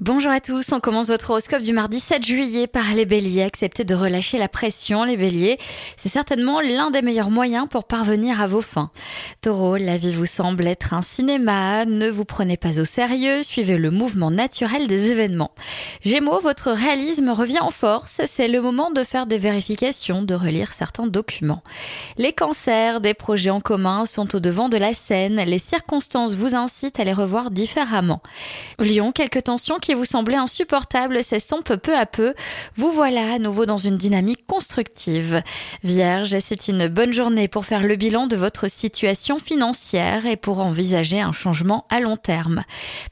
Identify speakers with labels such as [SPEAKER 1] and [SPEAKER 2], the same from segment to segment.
[SPEAKER 1] Bonjour à tous, on commence votre horoscope du mardi 7 juillet par les béliers. Acceptez de relâcher la pression, les béliers. C'est certainement l'un des meilleurs moyens pour parvenir à vos fins. Taureau, la vie vous semble être un cinéma, ne vous prenez pas au sérieux, suivez le mouvement naturel des événements. Gémeaux, votre réalisme revient en force, c'est le moment de faire des vérifications, de relire certains documents. Les cancers, des projets en commun sont au devant de la scène, les circonstances vous incitent à les revoir différemment. Quelques tensions qui vous semblait insupportable s'estompe peu à peu. Vous voilà à nouveau dans une dynamique constructive. Vierge, c'est une bonne journée pour faire le bilan de votre situation financière et pour envisager un changement à long terme.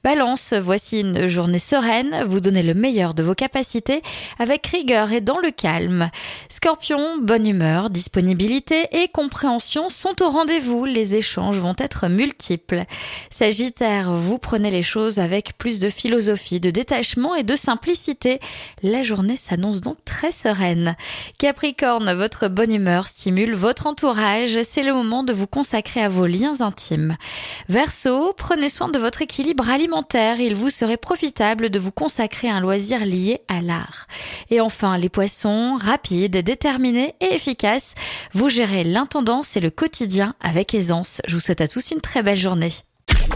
[SPEAKER 1] Balance, voici une journée sereine. Vous donnez le meilleur de vos capacités avec rigueur et dans le calme. Scorpion, bonne humeur, disponibilité et compréhension sont au rendez-vous. Les échanges vont être multiples. Sagittaire, vous prenez les choses avec plus de philosophie, de détachement et de simplicité. La journée s'annonce donc très sereine. Capricorne, votre bonne humeur stimule votre entourage. C'est le moment de vous consacrer à vos liens intimes. Verseau, prenez soin de votre équilibre alimentaire. Il vous serait profitable de vous consacrer à un loisir lié à l'art. Et enfin, les poissons, rapides, déterminés et efficaces. Vous gérez l'intendance et le quotidien avec aisance. Je vous souhaite à tous une très belle journée.